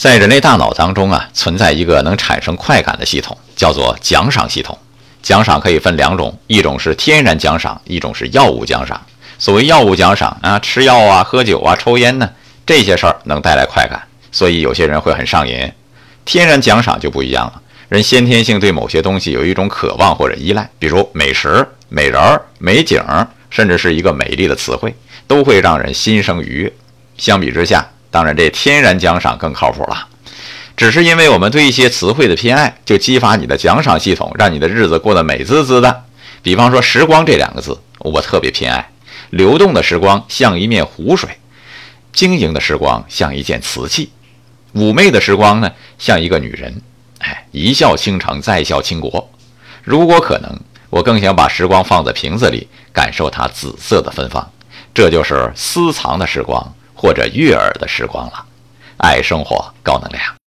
在人类大脑当中啊，存在一个能产生快感的系统，叫做奖赏系统。奖赏可以分两种，一种是天然奖赏，一种是药物奖赏。所谓药物奖赏啊，吃药啊、喝酒啊、抽烟呢，这些事儿能带来快感，所以有些人会很上瘾。天然奖赏就不一样了，人先天性对某些东西有一种渴望或者依赖，比如美食、美人儿、美景，甚至是一个美丽的词汇，都会让人心生愉悦。相比之下，当然这天然奖赏更靠谱了。只是因为我们对一些词汇的偏爱，就激发你的奖赏系统，让你的日子过得美滋滋的。比方说“时光”这两个字，我特别偏爱。流动的时光像一面湖水，晶莹的时光像一件瓷器，妩媚的时光呢像一个女人。哎，一笑倾城，再笑倾国。如果可能，我更想把时光放在瓶子里，感受它紫色的芬芳。这就是私藏的时光，或者悦耳的时光了。爱生活，高能量。